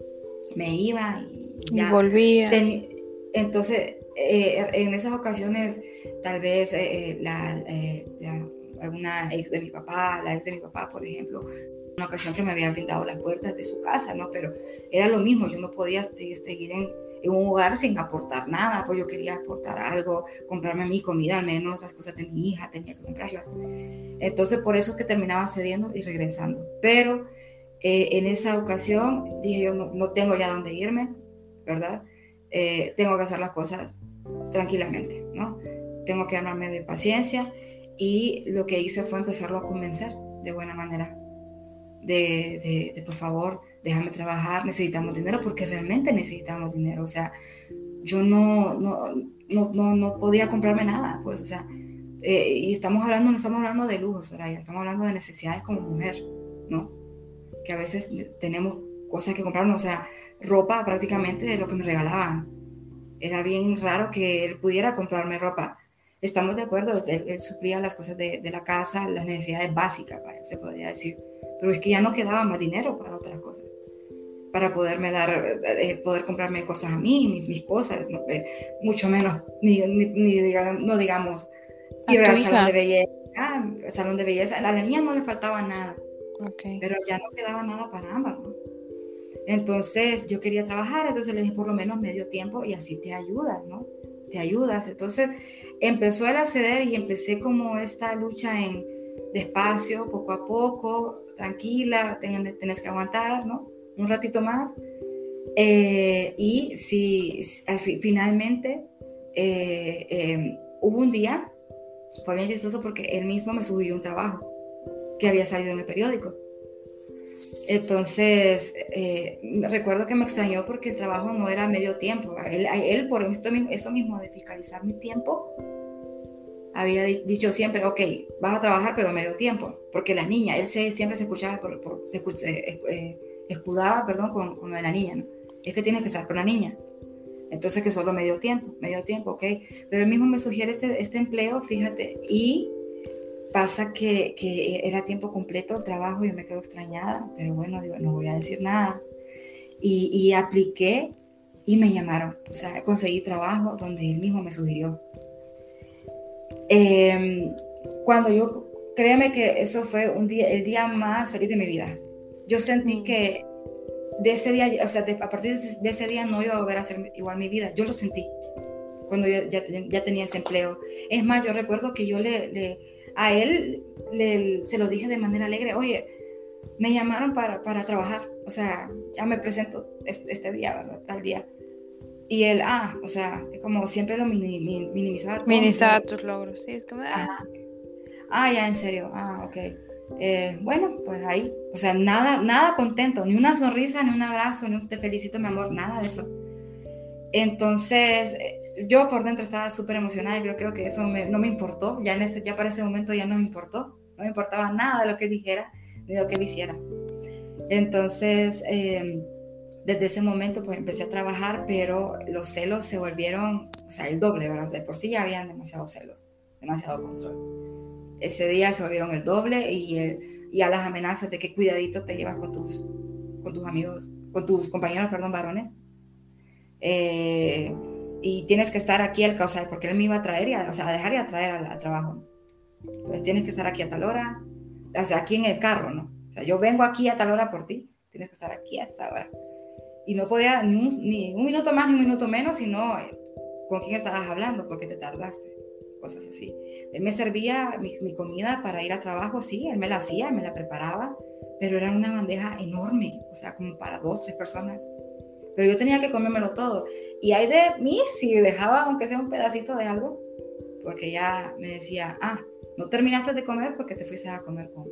Me iba y ya. volvía. entonces, eh, en esas ocasiones, tal vez eh, eh, la, alguna ex de mi papá, la ex de mi papá, por ejemplo, una ocasión que me había brindado las puertas de su casa, ¿no? Pero era lo mismo, yo no podía seguir en, en un hogar sin aportar nada, pues yo quería aportar algo, comprarme mi comida, al menos las cosas de mi hija, tenía que comprarlas. Entonces, por eso es que terminaba cediendo y regresando. Pero en esa ocasión dije yo, no, no tengo ya dónde irme, ¿verdad? tengo que hacer las cosas tranquilamente, ¿no? Tengo que armarme de paciencia y lo que hice fue empezarlo a convencer de buena manera, de, de, por favor, déjame trabajar, necesitamos dinero porque realmente necesitamos dinero, o sea, yo no, no, no, no, podía comprarme nada, pues, o sea, eh, y estamos hablando, no estamos hablando de lujos, Soraya, estamos hablando de necesidades como mujer, ¿no? Que a veces tenemos cosas que comprarnos, o sea, ropa prácticamente de lo que me regalaban, era bien raro que él pudiera comprarme ropa. Estamos de acuerdo, él, suplía las cosas de, la casa, las necesidades básicas, se podría decir. Pero es que ya no quedaba más dinero para otras cosas. Para poderme dar, eh, poder comprarme cosas a mí, mis, cosas, eh, mucho menos, ni, no digamos, ir al salón de belleza. Ah, salón de belleza. A la niña no le faltaba nada. Pero ya no quedaba nada para ambas, ¿no? Entonces yo quería trabajar, entonces le dije por lo menos medio tiempo y así te ayudas, ¿no? Te ayudas. Entonces empezó el acceder y empecé como esta lucha en despacio, poco a poco, tranquila, tenés que aguantar, ¿no? Un ratito más. Eh, y si, finalmente eh, em, hubo un día, fue bien chistoso porque él mismo me subió un trabajo que había salido en el periódico. Entonces, eh, recuerdo que me extrañó porque el trabajo no era medio tiempo. Él, él por esto, eso mismo de fiscalizar mi tiempo, había dicho siempre, ok, vas a trabajar pero medio tiempo, porque la niña, él se, siempre se escuchaba, por, se, eh, escudaba, perdón, con, con, la niña, ¿no? Es que tienes que estar con la niña. Entonces que solo medio tiempo, medio tiempo, ok. Pero él mismo me sugiere este, este empleo, fíjate, y pasa que, que, era tiempo completo el trabajo y me quedo extrañada, pero bueno, digo, no voy a decir nada. Y, y apliqué y me llamaron, o sea, conseguí trabajo donde él mismo me sugirió. Em, cuando yo, créeme que eso fue un día, el día más feliz de mi vida. Yo sentí que de ese día, o sea, a partir de ese día no iba a volver a ser igual mi vida. Yo lo sentí cuando yo ya, ya tenía ese empleo. Es más, yo recuerdo que yo le, le a él le, se lo dije de manera alegre, oye, me llamaron para, para trabajar, o sea, ya me presento este, este día, ¿verdad? Tal día. Y él, ah, o sea, como siempre lo minimizaba. Minimizaba tus logros, sí, es como, ah. ah, ya, en serio, ah, ok. Eh, bueno, pues ahí, o sea, nada, nada contento, ni una sonrisa, ni un abrazo, ni un te felicito, mi amor, nada de eso. Entonces, eh, yo por dentro estaba súper emocionada y creo, que eso no me importó, ya, en ese, ya para ese momento ya no me importó, no me importaba nada de lo que dijera, ni lo que hiciera. Entonces, eh, desde ese momento pues empecé a trabajar, pero los celos se volvieron, o sea, el doble, ¿verdad? De por sí ya habían demasiados celos, demasiado control. Ese día se volvieron el doble y, eh, y a las amenazas de qué cuidadito te llevas con tus, con tus amigos, con tus compañeros, perdón, varones. Eh, y tienes que estar aquí, o sea, porque él me iba a traer, y o sea, a dejar y a traer al, trabajo. Entonces tienes que estar aquí a tal hora, o sea, aquí en el carro, ¿no? O sea, yo vengo aquí a tal hora por ti, tienes que estar aquí a esa hora y no podía ni un, ni un, minuto más ni un minuto menos, sino eh, con quién estabas hablando, porque te tardaste, cosas así. Él me servía mi, mi, comida para ir a trabajo, sí, él me la hacía, me la preparaba, pero era una bandeja enorme, o sea, como para dos, tres personas. Pero yo tenía que comérmelo todo. Y hay de mí si dejaba, aunque sea un pedacito de algo, porque ya me decía, ah, no terminaste de comer porque te fuiste a comer con,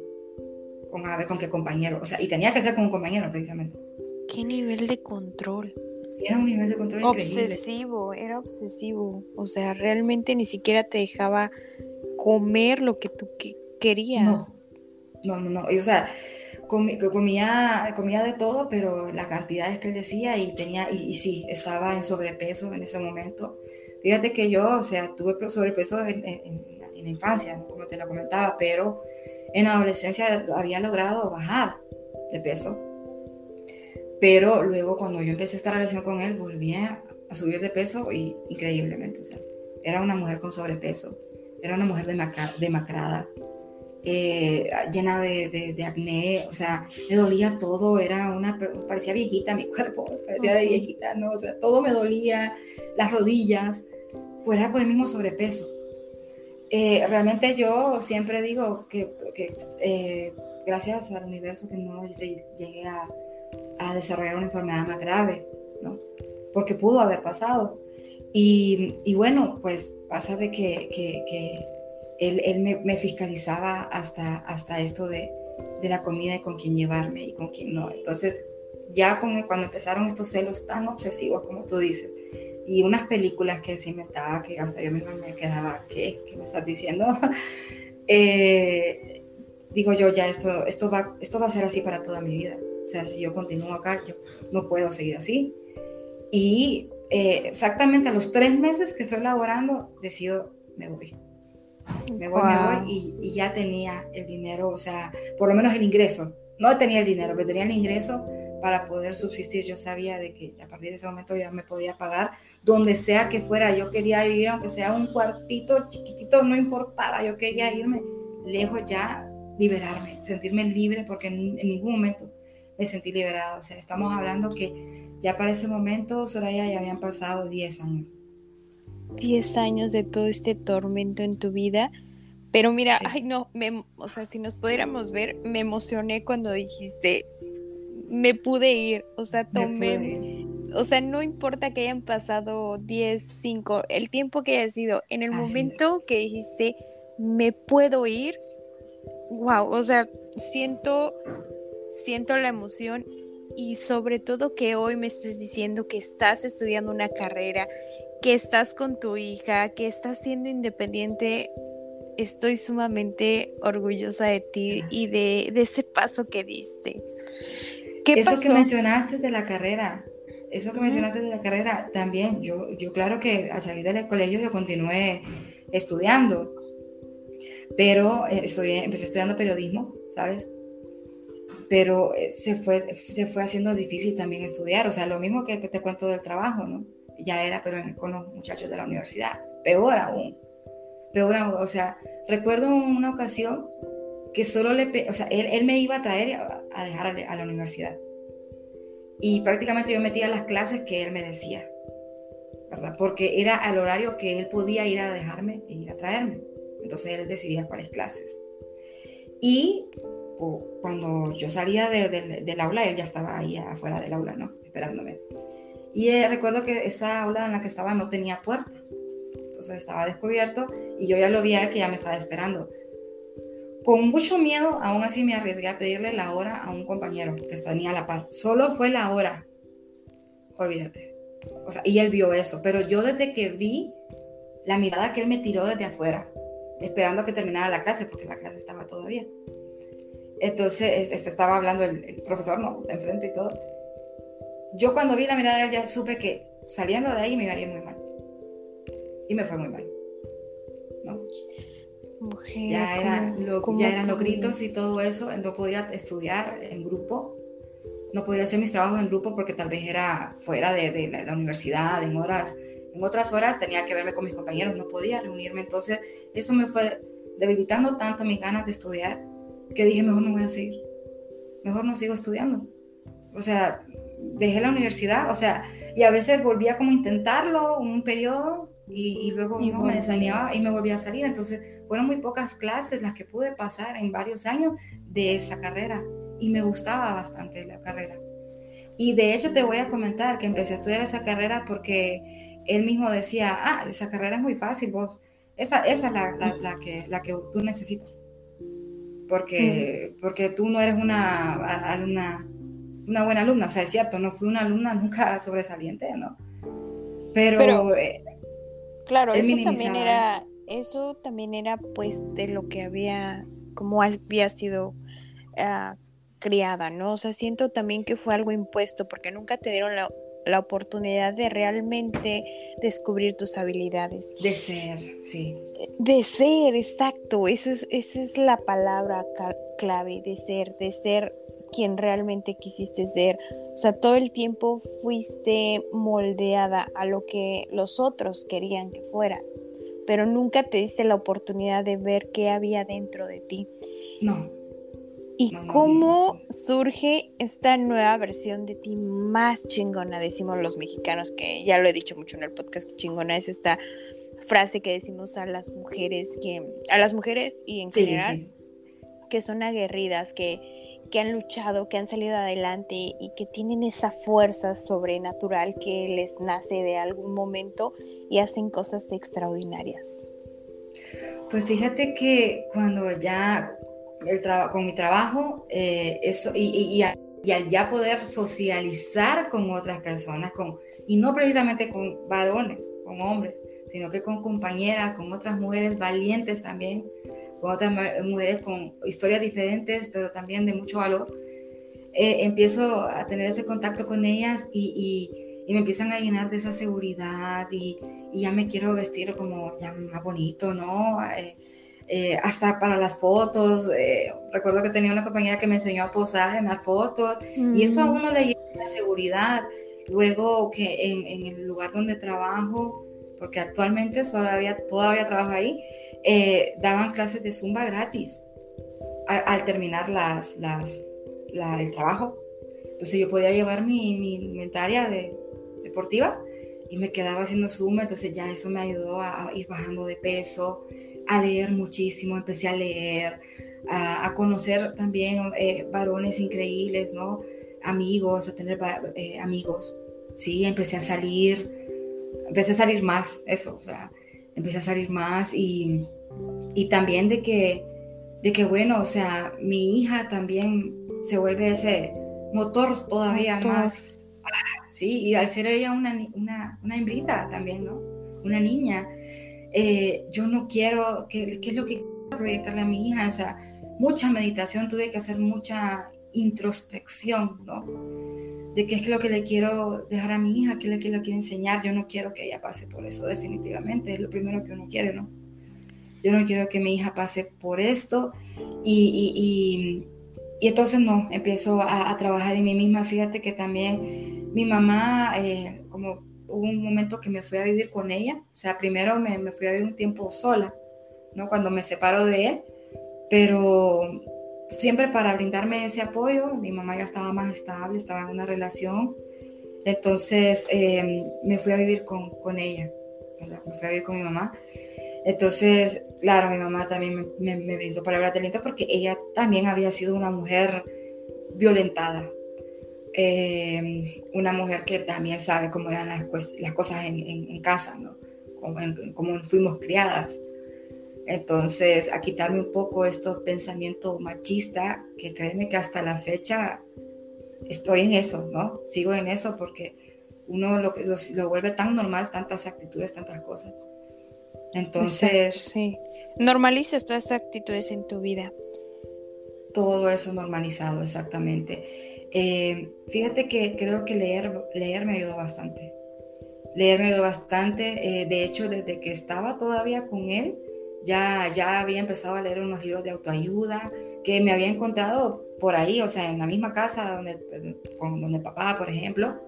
con a ver con qué compañero. O sea, y tenía que ser con un compañero precisamente. ¿Qué nivel de control? Era un nivel de control obsesivo, era obsesivo. O sea, realmente ni siquiera te dejaba comer lo que tú querías. No, no, no. o sea, comía, comía de todo, pero las cantidades que él decía y tenía, y, sí, estaba en sobrepeso en ese momento. Fíjate que yo, o sea, tuve sobrepeso en, la infancia, como te lo comentaba, pero en adolescencia había logrado bajar de peso pero luego cuando yo empecé esta relación con él, volví a, subir de peso y increíblemente, o sea, era una mujer con sobrepeso, era una mujer demacrada, eh, llena de, de, acné, o sea, me dolía todo, era una, parecía viejita mi cuerpo, parecía de viejita, ¿no? O sea, todo me dolía, las rodillas, pues era por el mismo sobrepeso. Eh, realmente yo siempre digo que, que eh, gracias al universo que no llegué a, a desarrollar una enfermedad más grave, ¿no? Porque pudo haber pasado. Y, y bueno, pues pasa de que, que, que él, me, fiscalizaba hasta, hasta esto de, de, la comida y con quién llevarme y con quién no. Entonces, ya con, cuando empezaron estos celos tan obsesivos como tú dices, y unas películas que se inventaba que hasta yo misma me quedaba, ¿qué? ¿Qué me estás diciendo? eh, digo yo, ya esto, esto, va, esto va a ser así para toda mi vida. O sea, si yo continúo acá, yo no puedo seguir así. Y eh, exactamente a los tres meses que estoy laborando, decido, me voy. Me voy, me voy y, y, ya tenía el dinero, o sea, por lo menos el ingreso. No tenía el dinero, pero tenía el ingreso para poder subsistir. Yo sabía de que a partir de ese momento ya me podía pagar donde sea que fuera. Yo quería vivir, aunque sea un cuartito chiquitito, no importaba. Yo quería irme lejos ya, liberarme, sentirme libre, porque en, en ningún momento me sentí liberada. O sea, estamos hablando que ya para ese momento, Soraya, ya habían pasado 10 años. 10 años de todo este tormento en tu vida, Pero mira, ay no, me, o sea, si nos pudiéramos ver, me emocioné cuando dijiste, me pude ir, o sea, tomé, o sea, no importa que hayan pasado 10, 5, el tiempo que haya sido, en el momento que dijiste, me puedo ir, wow, o sea, siento, siento la emoción y sobre todo que hoy me estés diciendo que estás estudiando una carrera, que estás con tu hija, que estás siendo independiente, estoy sumamente orgullosa de ti y de, ese paso que diste. ¿Qué eso que mencionaste de la carrera, eso que mencionaste de la carrera, también yo, yo claro que al salir del colegio yo continué estudiando, pero eh, empecé estudiando periodismo, ¿sabes? Pero eh, se fue, se fue haciendo difícil también estudiar, o sea, lo mismo que te cuento del trabajo, ¿no? Ya era, pero con los muchachos de la universidad. Peor aún. Peor aún. O sea, recuerdo una ocasión que solo le, o sea, él, me iba a traer a, dejar a, la universidad. Y prácticamente yo metía las clases que él me decía, ¿verdad? Porque era al horario que él podía ir a dejarme e ir a traerme. Entonces él decidía cuáles clases. Y cuando yo salía del aula, él ya estaba ahí afuera del aula, ¿no? Esperándome. Y eh, recuerdo que esa aula en la que estaba no tenía puerta. Entonces estaba descubierto y yo ya lo vi a él que ya me estaba esperando. Con mucho miedo, aún así me arriesgué a pedirle la hora a un compañero que tenía a la par. Solo fue la hora. Olvídate. O sea, y él vio eso. Pero yo desde que vi la mirada que él me tiró desde afuera, esperando que terminara la clase, porque la clase estaba todavía. Entonces, este, estaba hablando el, profesor, ¿no? De enfrente y todo yo cuando vi la mirada de él ya supe que saliendo de ahí me iba a ir muy mal. Y me fue muy mal. ¿no? ya, era ya eran los gritos y todo eso. No podía estudiar en grupo. No podía hacer mis trabajos en grupo porque tal vez era fuera de, la, universidad, en horas. En otras horas tenía que verme con mis compañeros, no podía reunirme. Entonces, eso me fue debilitando tanto mis ganas de estudiar que dije, mejor no voy a seguir. Mejor no sigo estudiando. O sea, dejé la universidad, o sea, y a veces volvía como a intentarlo un periodo y, luego no, me desanimaba y me volvía a salir. Entonces fueron muy pocas clases las que pude pasar en varios años de esa carrera y me gustaba bastante la carrera. Y de hecho te voy a comentar que empecé a estudiar esa carrera porque él mismo decía, ah, esa carrera es muy fácil, vos, esa, esa es la, la, que, la que tú necesitas. Porque, porque tú no eres una alumna una buena alumna. O sea, es cierto, no fui una alumna nunca sobresaliente, ¿no? Pero, eh, claro, eso también era, eso. también era pues de lo que había, como había sido ah, criada, ¿no? O sea, siento también que fue algo impuesto porque nunca te dieron la, la oportunidad de realmente descubrir tus habilidades. De ser, sí. De ser, exacto. Eso es, esa es la palabra clave, de ser, de ser quien realmente quisiste ser. O sea, todo el tiempo fuiste moldeada a lo que los otros querían que fuera, pero nunca te diste la oportunidad de ver qué había dentro de ti. No. ¿Y cómo surge esta nueva versión de ti más chingona? Decimos los mexicanos, que ya lo he dicho mucho en el podcast, que chingona es esta frase que decimos a las mujeres, que a las mujeres y en general, que son aguerridas, que que han luchado, que han salido adelante y que tienen esa fuerza sobrenatural que les nace de algún momento y hacen cosas extraordinarias. Pues fíjate que cuando ya el con mi trabajo eh, eso, y, y, al ya poder socializar con otras personas, con, y no precisamente con varones, con hombres, sino que con compañeras, con otras mujeres valientes también, con otras mujeres con historias diferentes, pero también de mucho valor, eh, empiezo a tener ese contacto con ellas y, y, me empiezan a llenar de esa seguridad y, y, ya me quiero vestir como ya más bonito, ¿no? Eh, eh, hasta para las fotos. recuerdo que tenía una compañera que me enseñó a posar en las fotos y eso a mm. uno le llena seguridad. Luego que en, en, el lugar donde trabajo, porque actualmente todavía, todavía trabajo ahí, eh, daban clases de zumba gratis al, terminar las, las, el trabajo. Entonces yo podía llevar mi, mi inventaria de, deportiva y me quedaba haciendo zumba, entonces ya eso me ayudó a, ir bajando de peso, a leer muchísimo, empecé a leer, a, conocer también eh, varones increíbles, ¿no? Amigos, a tener eh, amigos, ¿sí? Empecé a salir, empecé a salir más, eso, o sea, empecé a salir más y, y también de que, de que, bueno, o sea, mi hija también se vuelve ese motor todavía más, ¿sí? Y al ser ella una, una, una hembrita también, ¿no? Una niña, eh, yo no quiero, ¿qué, ¿qué, es lo que quiero proyectarle a mi hija? O sea, mucha meditación, tuve que hacer mucha introspección, ¿no? De qué es lo que le quiero dejar a mi hija, qué es lo que le quiero enseñar. Yo no quiero que ella pase por eso, definitivamente, es lo primero que uno quiere, ¿no? Yo no quiero que mi hija pase por esto y, y, y, entonces no, empiezo a, trabajar en mí misma. Fíjate que también mi mamá, eh, como hubo un momento que me fui a vivir con ella, o sea, primero me, me fui a vivir un tiempo sola, ¿no? Cuando me separo de él, pero siempre para brindarme ese apoyo, mi mamá ya estaba más estable, estaba en una relación, entonces em, me fui a vivir con, con ella, me fui a vivir con mi mamá. Entonces, claro, mi mamá también me, me, brindó palabras de aliento porque ella también había sido una mujer violentada, Em, una mujer que también sabe cómo eran las, cosas en, en, casa, ¿no? Cómo, fuimos criadas. Entonces, a quitarme un poco estos pensamientos machistas, que créeme que hasta la fecha estoy en eso, ¿no? Sigo en eso porque uno lo, lo, lo vuelve tan normal, tantas actitudes, tantas cosas. Entonces... sí. Normalices todas estas actitudes en tu vida. Todo eso normalizado, exactamente. Eh, fíjate que creo que leer, leer me ayudó bastante. Leer me ayudó bastante. Eh, de hecho, desde que estaba todavía con él, ya, ya había empezado a leer unos libros de autoayuda que me había encontrado por ahí, o sea, en la misma casa donde, con, donde papá, por ejemplo.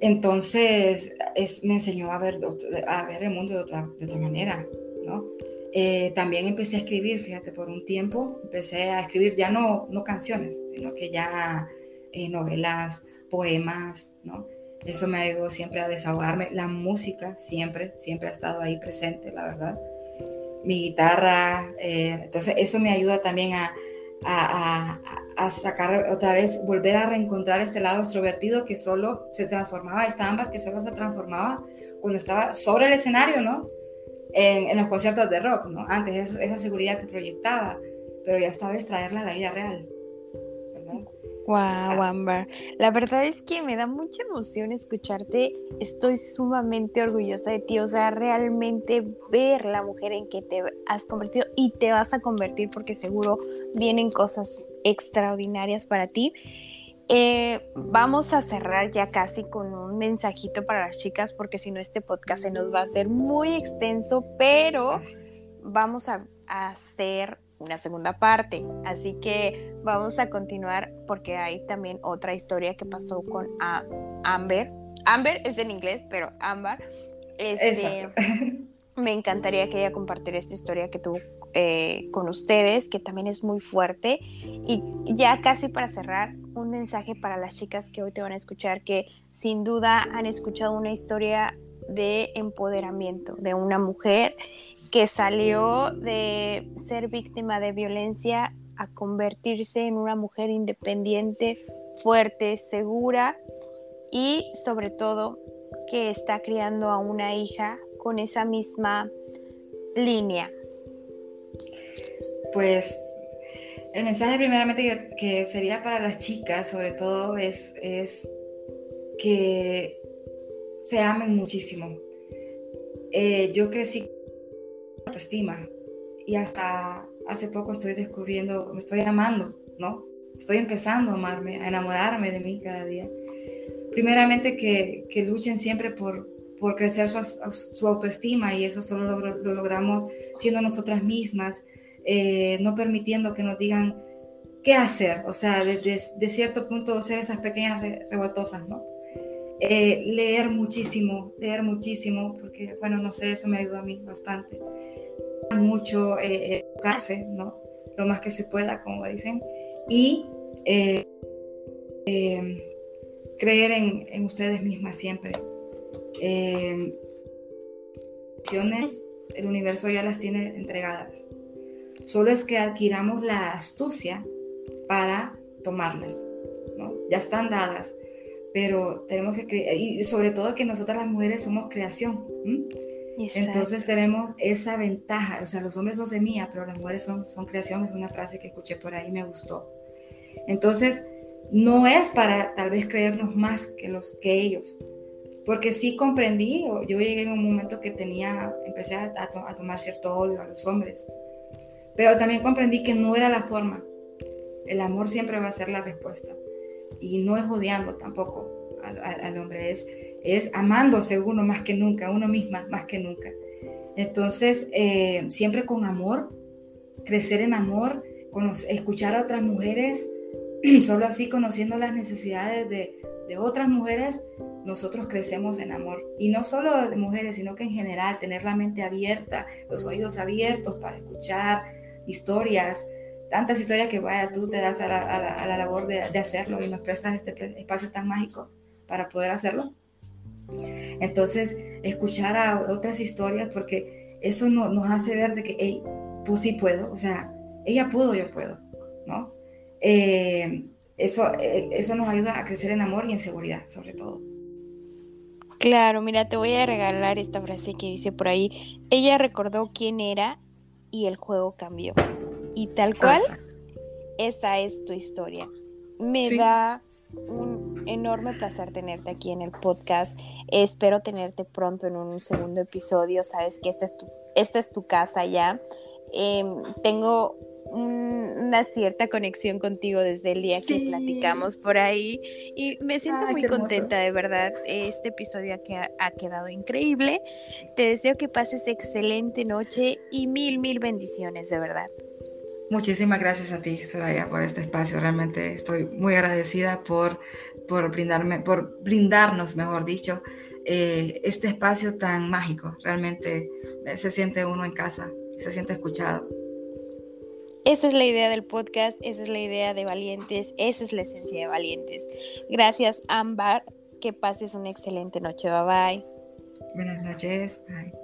Entonces, es, me enseñó a ver, a ver el mundo de otra, de otra manera, ¿no? Eh, también empecé a escribir, fíjate, por un tiempo, empecé a escribir ya no, no canciones, sino que ya eh, novelas, poemas, ¿no? Eso me ayudó siempre a desahogarme. La música siempre, siempre ha estado ahí presente, la verdad. Mi guitarra, eh, entonces eso me ayuda también a, a, a, sacar otra vez, volver a reencontrar este lado extrovertido que solo se transformaba, esta ámbar que solo se transformaba cuando estaba sobre el escenario, ¿no? en, los conciertos de rock, ¿no? Antes esa seguridad que proyectaba, pero ya estaba extraerla a la vida real. Wow, ah. Amber. La verdad es que me da mucha emoción escucharte. Estoy sumamente orgullosa de ti. O sea, realmente ver la mujer en que te has convertido y te vas a convertir porque seguro vienen cosas extraordinarias para ti. Eh, vamos a cerrar ya casi con un mensajito para las chicas porque si no este podcast se nos va a hacer muy extenso, pero vamos a, hacer una segunda parte. Así que vamos a continuar porque hay también otra historia que pasó con Amber. Amber es en inglés, pero Amber. Este, me encantaría que ella compartiera esta historia que tuvo eh, con ustedes, que también es muy fuerte. Y ya casi para cerrar, un mensaje para las chicas que hoy te van a escuchar, que sin duda han escuchado una historia de empoderamiento de una mujer que salió de ser víctima de violencia a convertirse en una mujer independiente, fuerte, segura y sobre todo que está criando a una hija con esa misma línea pues el mensaje primeramente que, sería para las chicas, sobre todo, es, es que se amen muchísimo. Eh, yo crecí con autoestima y hasta hace poco estoy descubriendo, me estoy amando, ¿no? Estoy empezando a amarme, a enamorarme de mí cada día. Primeramente que, que luchen siempre por, por crecer su, su, autoestima y eso solo lo logramos siendo nosotras mismas, eh, no permitiendo que nos digan qué hacer, o sea, de, cierto punto ser esas pequeñas revoltosas, ¿no? Eh, leer muchísimo, leer muchísimo, porque, bueno, no sé, eso me ayuda a mí bastante. Mucho eh, educarse, ¿no? Lo más que se pueda, como dicen, y creer en, en, ustedes mismas siempre. el universo ya las tiene entregadas. Solo es que adquiramos la astucia para tomarlas, ¿no? Ya están dadas, pero tenemos que, y sobre todo que nosotras las mujeres somos creación. Entonces tenemos esa ventaja, o sea, los hombres son semilla, pero las mujeres son, son creación, es una frase que escuché por ahí, me gustó. Entonces, no es para tal vez creernos más que, los, que ellos, porque sí comprendí, yo llegué en un momento que tenía, empecé a, a, tomar cierto odio a los hombres, pero también comprendí que no era la forma. El amor siempre va a ser la respuesta. Y no es odiando tampoco al, hombre, es, es amándose uno más que nunca, uno misma más que nunca. Entonces, eh, siempre con amor, crecer en amor, escuchar a otras mujeres, solo así conociendo las necesidades de, de otras mujeres, nosotros crecemos en amor. Y no solo de mujeres, sino que en general tener la mente abierta, los oídos abiertos para escuchar historias, tantas historias que vaya, tú te das a la, labor de, hacerlo y nos prestas este espacio tan mágico para poder hacerlo. Entonces, escuchar a otras historias, porque eso no, nos hace ver de que, hey, pues sí puedo, o sea, ella pudo, yo puedo, ¿no? Eh, eso, eh, eso nos ayuda a crecer en amor y en seguridad, sobre todo. Claro, mira, te voy a regalar esta frase que dice por ahí, ella recordó quién era y el juego cambió. Y tal cual, esa es tu historia. Me da un enorme placer tenerte aquí en el podcast. Espero tenerte pronto en un segundo episodio. Sabes que esta es tu, esta es tu casa ya. Em, tengo una cierta conexión contigo desde el día que platicamos por ahí y me siento muy contenta de verdad. Este episodio ha, ha quedado increíble. Te deseo que pases excelente noche y mil, mil bendiciones de verdad. Muchísimas gracias a ti, Soraya, por este espacio. Realmente estoy muy agradecida por, por, brindarme, por brindarnos, mejor dicho, eh, este espacio tan mágico. Realmente se siente uno en casa, se siente escuchado. Esa es la idea del podcast, esa es la idea de Valientes, esa es la esencia de Valientes. Gracias, Ámbar. Que pases una excelente noche. Bye bye. Buenas noches. Bye.